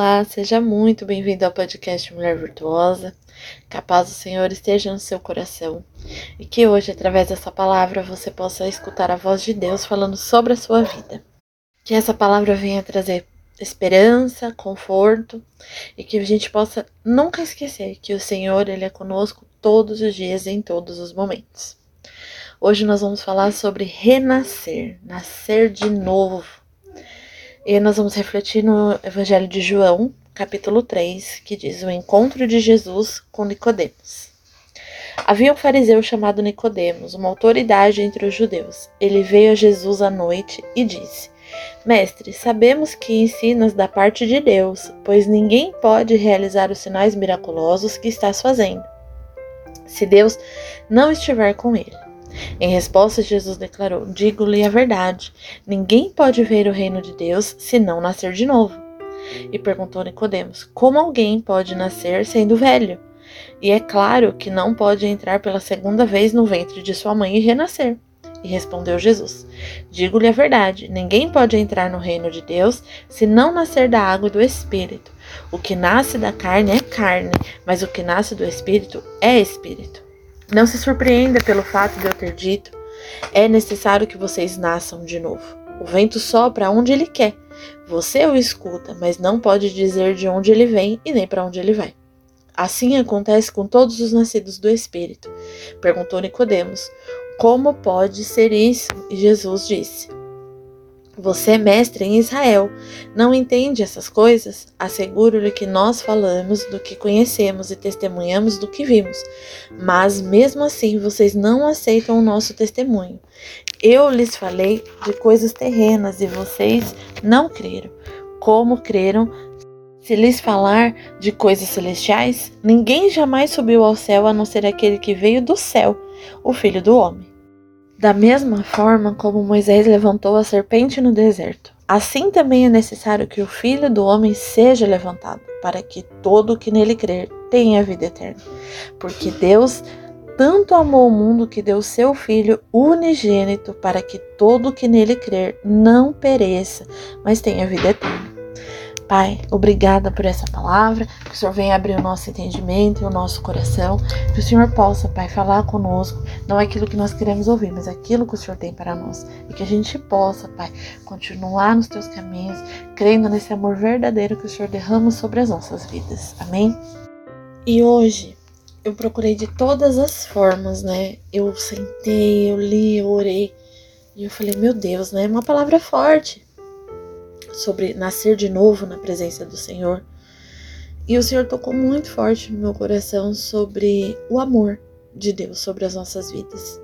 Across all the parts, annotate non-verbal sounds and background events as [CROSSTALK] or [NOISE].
Olá, seja muito bem-vindo ao podcast Mulher Virtuosa. Que a paz do Senhor esteja no seu coração e que hoje, através dessa palavra, você possa escutar a voz de Deus falando sobre a sua vida. Que essa palavra venha trazer esperança, conforto e que a gente possa nunca esquecer que o Senhor ele é conosco todos os dias em todos os momentos. Hoje nós vamos falar sobre renascer, nascer de novo. E nós vamos refletir no Evangelho de João, capítulo 3, que diz o encontro de Jesus com Nicodemos. Havia um fariseu chamado Nicodemos, uma autoridade entre os judeus. Ele veio a Jesus à noite e disse: Mestre, sabemos que ensinas da parte de Deus, pois ninguém pode realizar os sinais miraculosos que estás fazendo, se Deus não estiver com ele. Em resposta, Jesus declarou: Digo-lhe a verdade: ninguém pode ver o reino de Deus se não nascer de novo. E perguntou Nicodemos: Como alguém pode nascer sendo velho? E é claro que não pode entrar pela segunda vez no ventre de sua mãe e renascer. E respondeu Jesus: Digo-lhe a verdade: ninguém pode entrar no reino de Deus se não nascer da água e do espírito. O que nasce da carne é carne, mas o que nasce do espírito é espírito. Não se surpreenda pelo fato de eu ter dito: é necessário que vocês nasçam de novo. O vento sopra onde ele quer. Você o escuta, mas não pode dizer de onde ele vem e nem para onde ele vai. Assim acontece com todos os nascidos do Espírito. Perguntou Nicodemos: Como pode ser isso? E Jesus disse: você é mestre em Israel, não entende essas coisas? Asseguro-lhe que nós falamos do que conhecemos e testemunhamos do que vimos, mas mesmo assim vocês não aceitam o nosso testemunho. Eu lhes falei de coisas terrenas e vocês não creram. Como creram se lhes falar de coisas celestiais? Ninguém jamais subiu ao céu a não ser aquele que veio do céu, o Filho do Homem. Da mesma forma como Moisés levantou a serpente no deserto, assim também é necessário que o Filho do Homem seja levantado, para que todo o que nele crer tenha vida eterna. Porque Deus tanto amou o mundo que deu seu Filho unigênito, para que todo o que nele crer não pereça, mas tenha vida eterna. Pai, obrigada por essa palavra, que o Senhor venha abrir o nosso entendimento e o nosso coração, que o Senhor possa, Pai, falar conosco, não é aquilo que nós queremos ouvir, mas aquilo que o Senhor tem para nós. E que a gente possa, Pai, continuar nos teus caminhos, crendo nesse amor verdadeiro que o Senhor derrama sobre as nossas vidas. Amém? E hoje eu procurei de todas as formas, né? Eu sentei, eu li, eu orei, e eu falei, meu Deus, né? É uma palavra forte sobre nascer de novo na presença do Senhor. E o Senhor tocou muito forte no meu coração sobre o amor de Deus sobre as nossas vidas.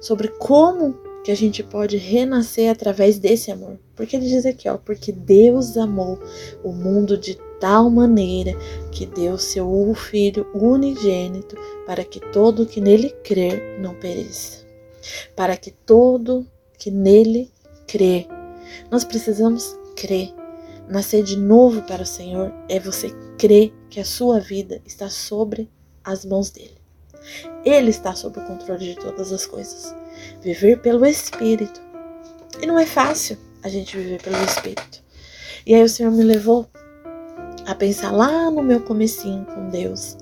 Sobre como que a gente pode renascer através desse amor. Porque ele diz aqui, ó, porque Deus amou o mundo de tal maneira que deu seu filho unigênito para que todo que nele crer não pereça. Para que todo que nele crê. Nós precisamos crer. Nascer de novo para o Senhor é você crer que a sua vida está sobre as mãos dele. Ele está sob o controle de todas as coisas. Viver pelo Espírito. E não é fácil a gente viver pelo Espírito. E aí o Senhor me levou a pensar lá no meu comecinho com Deus.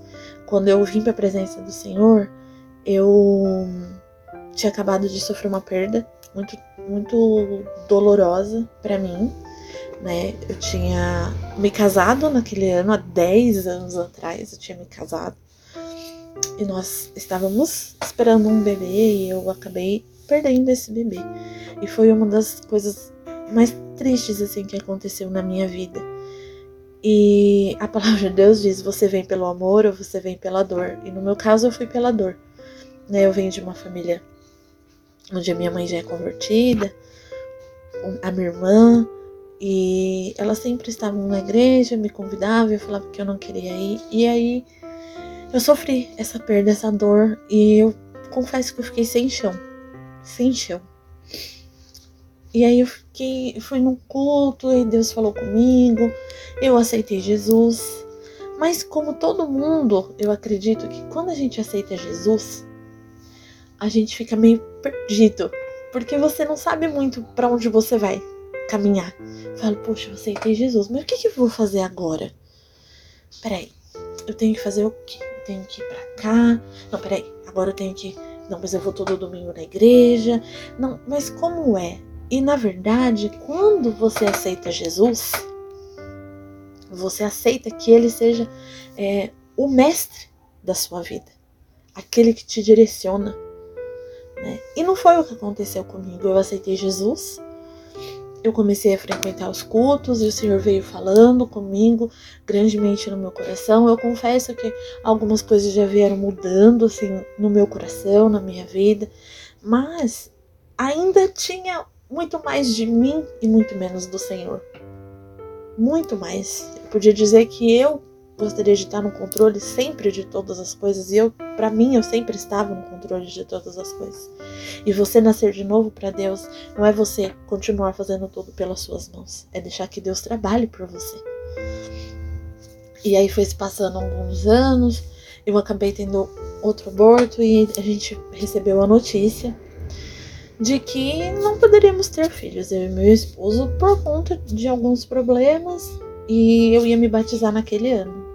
Quando eu vim para a presença do Senhor, eu tinha acabado de sofrer uma perda muito muito dolorosa para mim né? Eu tinha me casado naquele ano, há 10 anos atrás, eu tinha me casado. E nós estávamos esperando um bebê e eu acabei perdendo esse bebê. E foi uma das coisas mais tristes assim que aconteceu na minha vida. E a palavra de Deus diz: você vem pelo amor ou você vem pela dor. E no meu caso eu fui pela dor. Né? Eu venho de uma família onde a minha mãe já é convertida, a minha irmã, e elas sempre estavam na igreja, me convidavam, eu falava que eu não queria ir. E aí eu sofri essa perda, essa dor. E eu confesso que eu fiquei sem chão. Sem chão. E aí eu fiquei, fui no culto e Deus falou comigo. Eu aceitei Jesus. Mas como todo mundo, eu acredito que quando a gente aceita Jesus, a gente fica meio perdido, porque você não sabe muito para onde você vai caminhar. Falo, poxa, eu aceitei Jesus, mas o que, que eu vou fazer agora? Peraí, eu tenho que fazer o quê? Eu tenho que ir pra cá. Não, peraí, agora eu tenho que. Não, mas eu vou todo domingo na igreja. Não, mas como é? E na verdade, quando você aceita Jesus, você aceita que ele seja é, o mestre da sua vida, aquele que te direciona. Né? E não foi o que aconteceu comigo. Eu aceitei Jesus, eu comecei a frequentar os cultos e o Senhor veio falando comigo grandemente no meu coração. Eu confesso que algumas coisas já vieram mudando assim no meu coração, na minha vida, mas ainda tinha muito mais de mim e muito menos do Senhor. Muito mais. Eu podia dizer que eu gostaria de estar no controle sempre de todas as coisas e eu, para mim, eu sempre estava no controle de todas as coisas. E você nascer de novo para Deus não é você continuar fazendo tudo pelas suas mãos, é deixar que Deus trabalhe por você. E aí foi se passando alguns anos, eu acabei tendo outro aborto e a gente recebeu a notícia de que não poderíamos ter filhos, eu e meu esposo, por conta de alguns problemas, e eu ia me batizar naquele ano.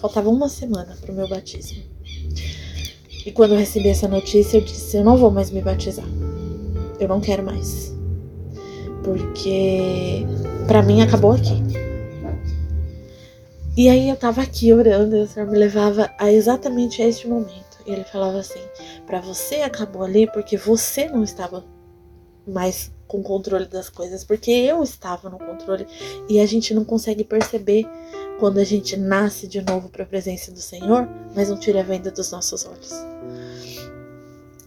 Faltava uma semana para o meu batismo. E quando eu recebi essa notícia, eu disse: Eu não vou mais me batizar. Eu não quero mais. Porque para mim acabou aqui. E aí eu tava aqui orando e o Senhor me levava a exatamente este momento. E ele falava assim: Para você acabou ali porque você não estava mais com controle das coisas, porque eu estava no controle e a gente não consegue perceber quando a gente nasce de novo para a presença do Senhor, mas não tira a venda dos nossos olhos.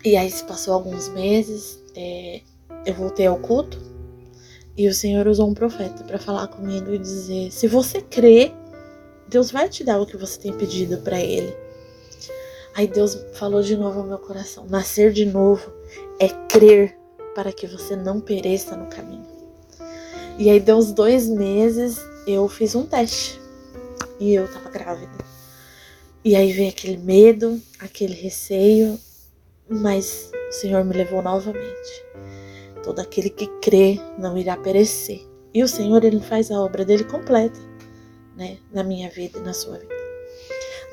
E aí se passou alguns meses, é, eu voltei ao culto e o Senhor usou um profeta para falar comigo e dizer: se você crê, Deus vai te dar o que você tem pedido para Ele. Aí Deus falou de novo ao meu coração: nascer de novo é crer para que você não pereça no caminho. E aí deu uns dois meses, eu fiz um teste e eu tava grávida. E aí veio aquele medo, aquele receio, mas o Senhor me levou novamente. Todo aquele que crê não irá perecer. E o Senhor, ele faz a obra dele completa, né, na minha vida e na sua vida.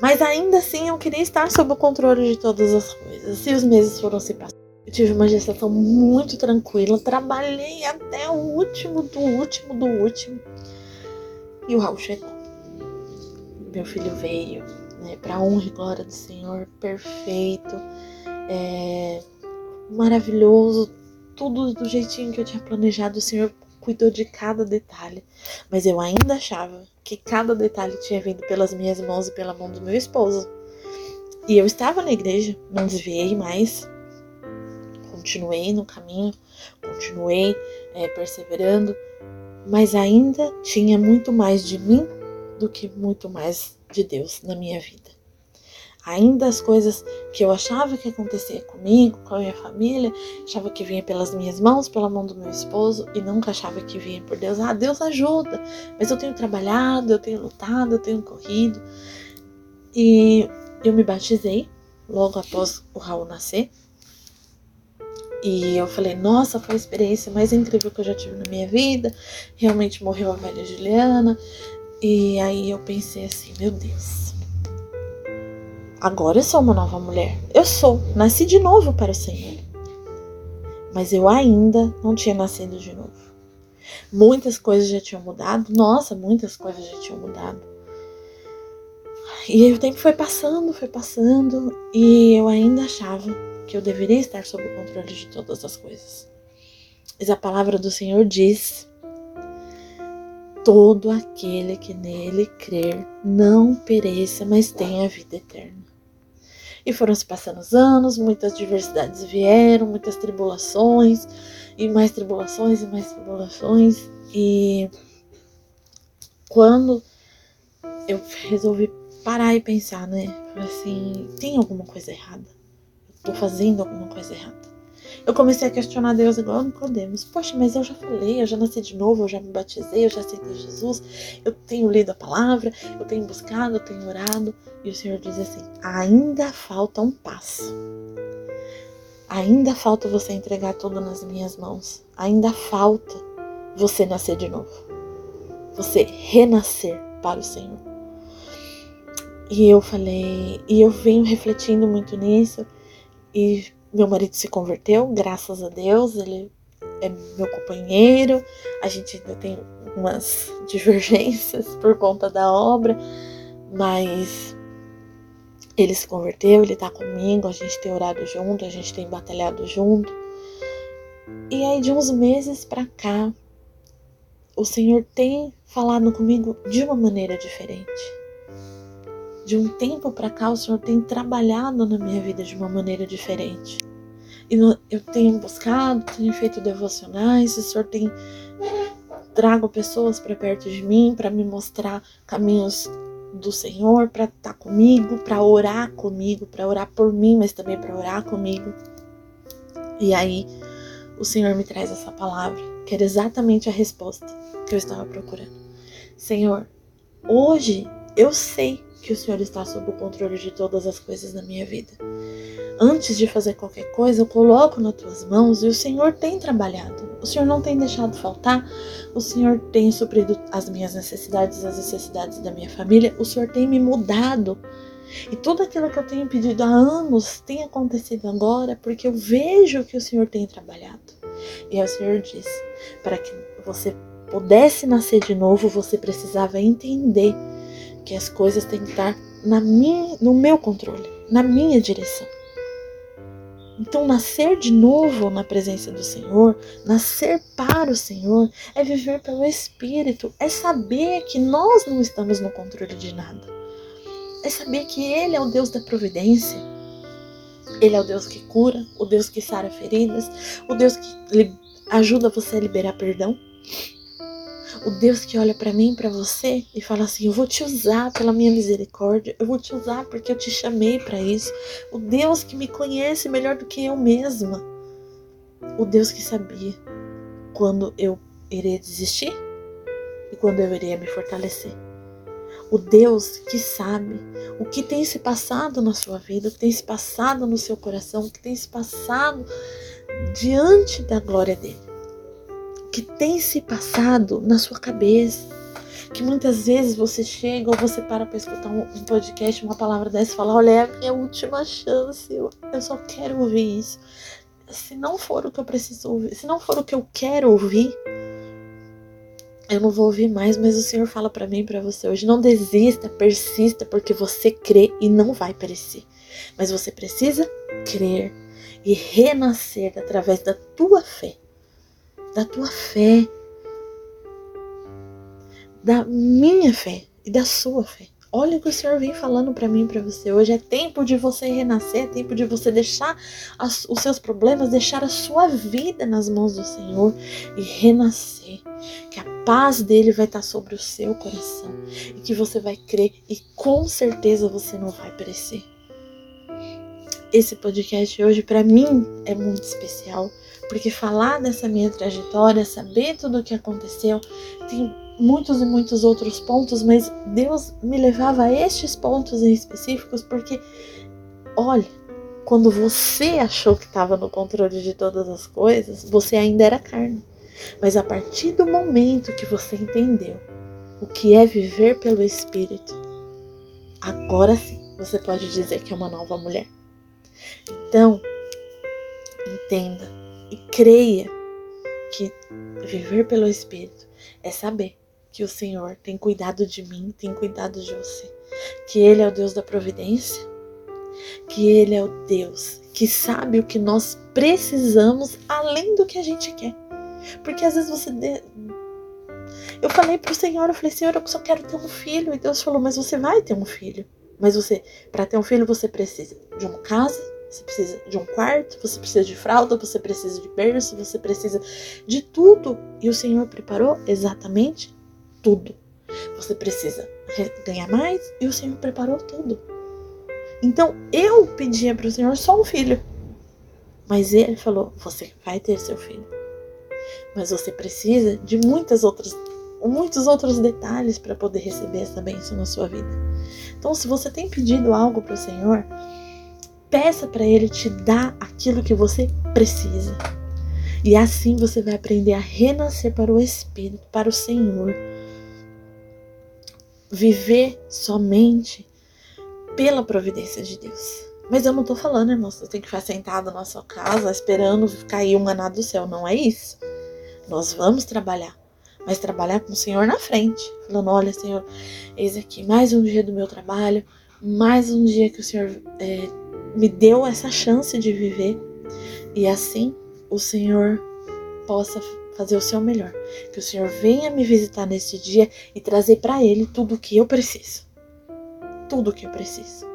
Mas ainda assim eu queria estar sob o controle de todas as coisas. E os meses foram se passando. Eu tive uma gestação muito tranquila, trabalhei até o último do último do último. E o Raul chegou. Meu filho veio, né, para honra e glória do Senhor, perfeito, é, maravilhoso, tudo do jeitinho que eu tinha planejado. O Senhor cuidou de cada detalhe, mas eu ainda achava que cada detalhe tinha vindo pelas minhas mãos e pela mão do meu esposo. E eu estava na igreja, não desviei mais, continuei no caminho, continuei é, perseverando, mas ainda tinha muito mais de mim do que muito mais de Deus na minha vida. Ainda as coisas que eu achava que acontecia comigo, com a minha família, achava que vinha pelas minhas mãos, pela mão do meu esposo, e nunca achava que vinha por Deus. Ah, Deus ajuda, mas eu tenho trabalhado, eu tenho lutado, eu tenho corrido. E eu me batizei logo após o Raul nascer. E eu falei, nossa, foi a experiência mais incrível que eu já tive na minha vida. Realmente morreu a velha Juliana. E aí eu pensei assim, meu Deus. Agora eu sou uma nova mulher. Eu sou, nasci de novo para o Senhor. Mas eu ainda não tinha nascido de novo. Muitas coisas já tinham mudado. Nossa, muitas coisas já tinham mudado. E aí o tempo foi passando, foi passando, e eu ainda achava que eu deveria estar sob o controle de todas as coisas. Mas a palavra do Senhor diz: todo aquele que nele crer não pereça, mas tenha vida eterna. E foram se passando os anos, muitas diversidades vieram, muitas tribulações, e mais tribulações, e mais tribulações. E quando eu resolvi parar e pensar, né? Assim: tem alguma coisa errada? tô fazendo alguma coisa errada. Eu comecei a questionar Deus igual Nicodemos. Poxa, mas eu já falei, eu já nasci de novo, eu já me batizei, eu já aceitei Jesus, eu tenho lido a palavra, eu tenho buscado, eu tenho orado. E o Senhor diz assim: ainda falta um passo. Ainda falta você entregar tudo nas minhas mãos. Ainda falta você nascer de novo. Você renascer para o Senhor. E eu falei, e eu venho refletindo muito nisso. E meu marido se converteu, graças a Deus, ele é meu companheiro. A gente ainda tem umas [LAUGHS] divergências por conta da obra, mas ele se converteu, ele tá comigo, a gente tem orado junto, a gente tem batalhado junto. E aí de uns meses para cá, o Senhor tem falado comigo de uma maneira diferente. De um tempo para cá, o Senhor tem trabalhado na minha vida de uma maneira diferente. E eu tenho buscado, tenho feito devocionais, o Senhor tem trago pessoas para perto de mim para me mostrar caminhos do Senhor, para estar tá comigo, para orar comigo, para orar por mim, mas também para orar comigo. E aí o Senhor me traz essa palavra, que era exatamente a resposta que eu estava procurando. Senhor, hoje eu sei que o Senhor está sob o controle de todas as coisas na minha vida. Antes de fazer qualquer coisa, eu coloco nas tuas mãos e o Senhor tem trabalhado. O Senhor não tem deixado faltar. O Senhor tem suprido as minhas necessidades, as necessidades da minha família. O Senhor tem me mudado. E tudo aquilo que eu tenho pedido há anos tem acontecido agora porque eu vejo que o Senhor tem trabalhado. E aí o Senhor diz: para que você pudesse nascer de novo, você precisava entender que as coisas têm que estar na minha, no meu controle, na minha direção. Então, nascer de novo na presença do Senhor, nascer para o Senhor, é viver pelo Espírito, é saber que nós não estamos no controle de nada, é saber que Ele é o Deus da providência, Ele é o Deus que cura, o Deus que sara feridas, o Deus que ajuda você a liberar perdão, o Deus que olha para mim, para você e fala assim: "Eu vou te usar pela minha misericórdia, eu vou te usar porque eu te chamei para isso". O Deus que me conhece melhor do que eu mesma. O Deus que sabia quando eu iria desistir e quando eu iria me fortalecer. O Deus que sabe o que tem se passado na sua vida, o que tem se passado no seu coração, o que tem se passado diante da glória dele que tem se passado na sua cabeça. Que muitas vezes você chega ou você para para escutar um, podcast, uma palavra dessa e fala: Olha, é a minha última chance, eu, eu só quero ouvir isso. Se não for o que eu preciso ouvir, se não for o que eu quero ouvir, eu não vou ouvir mais, mas o Senhor fala para mim e para você hoje: não desista, persista, porque você crê e não vai perecer. Mas você precisa crer e renascer através da tua fé da tua fé, da minha fé e da sua fé. Olha o que o Senhor vem falando para mim para você hoje. É tempo de você renascer, é tempo de você deixar as, os seus problemas, deixar a sua vida nas mãos do Senhor e renascer. Que a paz dele vai estar sobre o seu coração e que você vai crer e com certeza você não vai perecer. Esse podcast hoje para mim é muito especial porque falar dessa minha trajetória, saber tudo o que aconteceu, tem muitos e muitos outros pontos, mas Deus me levava a estes pontos em específicos porque, olha, quando você achou que estava no controle de todas as coisas, você ainda era carne. Mas a partir do momento que você entendeu o que é viver pelo Espírito, agora sim você pode dizer que é uma nova mulher. Então, entenda e creia que viver pelo Espírito é saber que o Senhor tem cuidado de mim, tem cuidado de você, que Ele é o Deus da providência, que Ele é o Deus que sabe o que nós precisamos além do que a gente quer. Porque às vezes você. De... Eu falei pro Senhor, eu falei, Senhor, eu só quero ter um filho. E Deus falou, mas você vai ter um filho. Mas você, para ter um filho, você precisa de uma casa, você precisa de um quarto, você precisa de fralda, você precisa de berço, você precisa de tudo. E o Senhor preparou exatamente tudo. Você precisa ganhar mais e o Senhor preparou tudo. Então eu pedia para o Senhor só um filho. Mas ele falou: você vai ter seu filho. Mas você precisa de muitas outras, muitos outros detalhes para poder receber essa bênção na sua vida. Então, se você tem pedido algo para o Senhor, Peça para Ele te dar aquilo que você precisa. E assim você vai aprender a renascer para o Espírito, para o Senhor. Viver somente pela providência de Deus. Mas eu não tô falando, irmão, você tem que ficar sentado na sua casa esperando cair um maná do céu. Não é isso. Nós vamos trabalhar, mas trabalhar com o Senhor na frente. Falando: olha, Senhor, eis aqui mais um dia do meu trabalho, mais um dia que o Senhor é, me deu essa chance de viver. E assim o Senhor possa fazer o seu melhor. Que o Senhor venha me visitar neste dia e trazer para Ele tudo o que eu preciso. Tudo o que eu preciso.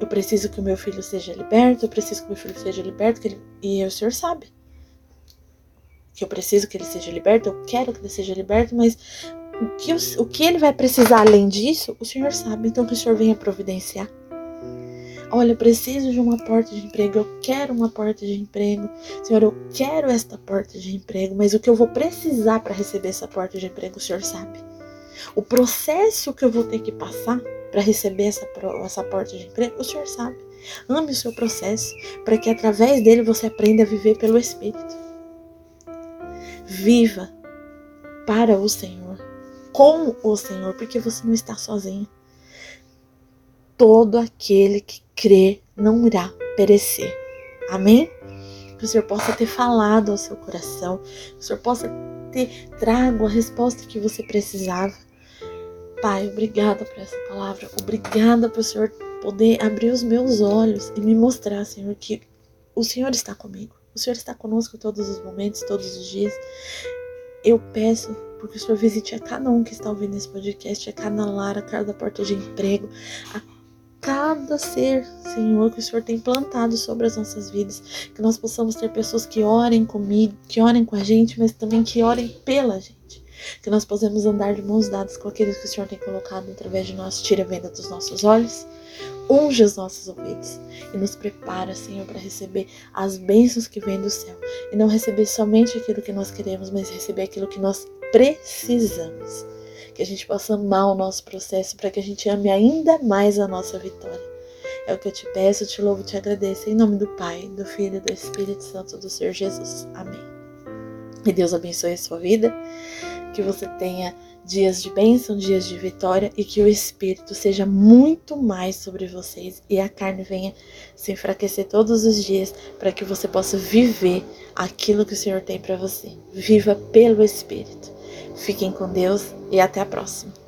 Eu preciso que o meu filho seja liberto, eu preciso que o meu filho seja liberto, ele... e o Senhor sabe que eu preciso que ele seja liberto, eu quero que ele seja liberto, mas o que, o, o que ele vai precisar além disso, o Senhor sabe, então que o Senhor venha providenciar. Olha, eu preciso de uma porta de emprego, eu quero uma porta de emprego. Senhor, eu quero esta porta de emprego, mas o que eu vou precisar para receber essa porta de emprego, o Senhor sabe. O processo que eu vou ter que passar para receber essa, essa porta de emprego, o Senhor sabe. Ame o seu processo, para que através dele você aprenda a viver pelo Espírito. Viva para o Senhor, com o Senhor, porque você não está sozinho. Todo aquele que crê não irá perecer. Amém? Que o Senhor possa ter falado ao seu coração, que o Senhor possa ter trago a resposta que você precisava. Pai, obrigada por essa palavra. Obrigada por o Senhor poder abrir os meus olhos e me mostrar, Senhor, que o Senhor está comigo. O Senhor está conosco todos os momentos, todos os dias. Eu peço porque o Senhor visite a cada um que está ouvindo esse podcast, a cada lar, a cada porta de emprego, a cada ser, Senhor, que o Senhor tem plantado sobre as nossas vidas. Que nós possamos ter pessoas que orem comigo, que orem com a gente, mas também que orem pela gente. Que nós possamos andar de mãos dadas com aqueles que o Senhor tem colocado através de nós. Tira a venda dos nossos olhos, unge os nossos ouvidos e nos prepara, Senhor, para receber as bênçãos que vêm do céu. E não receber somente aquilo que nós queremos, mas receber aquilo que nós precisamos que a gente possa amar o nosso processo, para que a gente ame ainda mais a nossa vitória. É o que eu te peço, te louvo, te agradeço. Em nome do Pai, do Filho e do Espírito Santo do Senhor Jesus. Amém. E Deus abençoe a sua vida, que você tenha dias de bênção, dias de vitória e que o Espírito seja muito mais sobre vocês e a carne venha se enfraquecer todos os dias para que você possa viver aquilo que o Senhor tem para você. Viva pelo Espírito. Fiquem com Deus e até a próxima.